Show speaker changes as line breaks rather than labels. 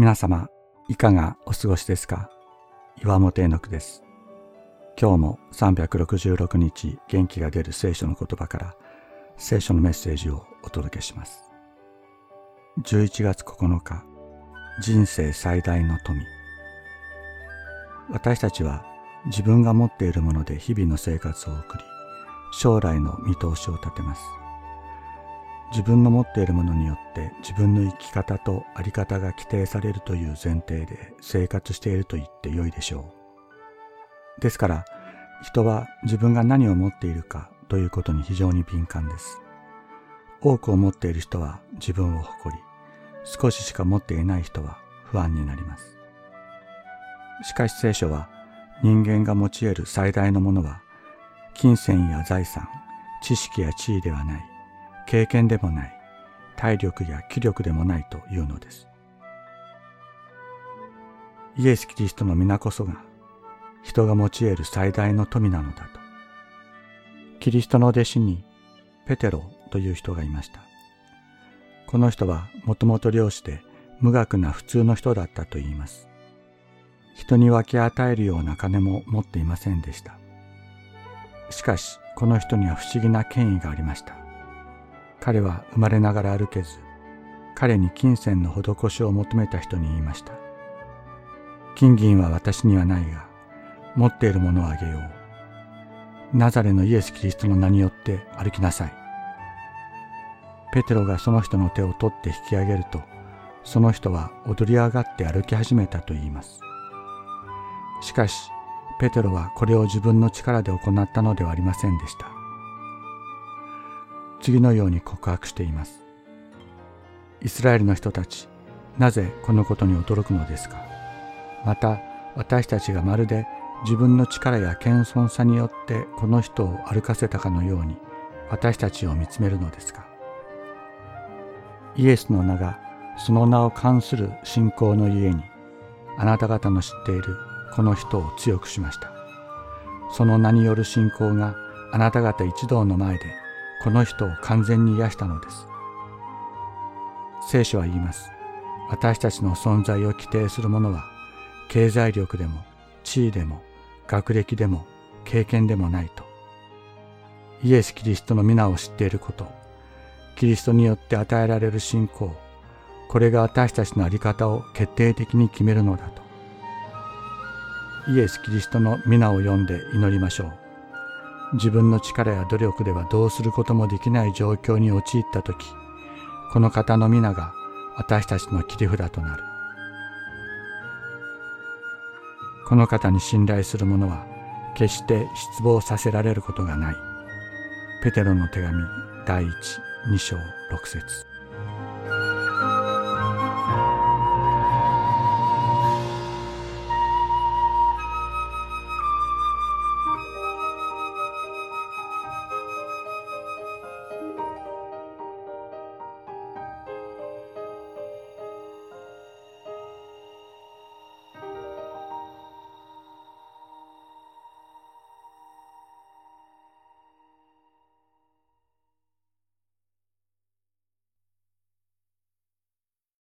皆様、いかがお過ごしですか？岩本絵の句です。今日も366日元気が出る聖書の言葉から聖書のメッセージをお届けします。11月9日、人生最大の富。私たちは自分が持っているもので日々の生活を送り、将来の見通しを立てます。自分の持っているものによって自分の生き方と在り方が規定されるという前提で生活していると言ってよいでしょう。ですから人は自分が何を持っているかということに非常に敏感です。多くを持っている人は自分を誇り、少ししか持っていない人は不安になります。しかし聖書は人間が持ち得る最大のものは金銭や財産、知識や地位ではない。経験でもない体力や気力でもないというのです。イエス・キリストの皆こそが人が持ち得る最大の富なのだとキリストの弟子にペテロという人がいました。この人はもともと漁師で無学な普通の人だったと言います。人に分け与えるような金も持っていませんでした。しかしこの人には不思議な権威がありました。彼は生まれながら歩けず、彼に金銭の施しを求めた人に言いました。金銀は私にはないが、持っているものをあげよう。ナザレのイエス・キリストの名によって歩きなさい。ペテロがその人の手を取って引き上げると、その人は踊り上がって歩き始めたと言います。しかし、ペテロはこれを自分の力で行ったのではありませんでした。次のように告白しています。イスラエルの人たち、なぜこのことに驚くのですか？また私たちがまるで自分の力や謙遜さによってこの人を歩かせたかのように私たちを見つめるのですか？イエスの名がその名を冠する信仰のゆえにあなた方の知っているこの人を強くしました。その名による信仰があなた方一同の前でこの人を完全に癒したのです。聖書は言います。私たちの存在を規定するものは、経済力でも、地位でも、学歴でも、経験でもないと。イエス・キリストの皆を知っていること、キリストによって与えられる信仰、これが私たちの在り方を決定的に決めるのだと。イエス・キリストの皆を読んで祈りましょう。自分の力や努力ではどうすることもできない状況に陥った時この方の皆が私たちの切り札となる。この方に信頼する者は決して失望させられることがない。ペテロの手紙第一2章6節。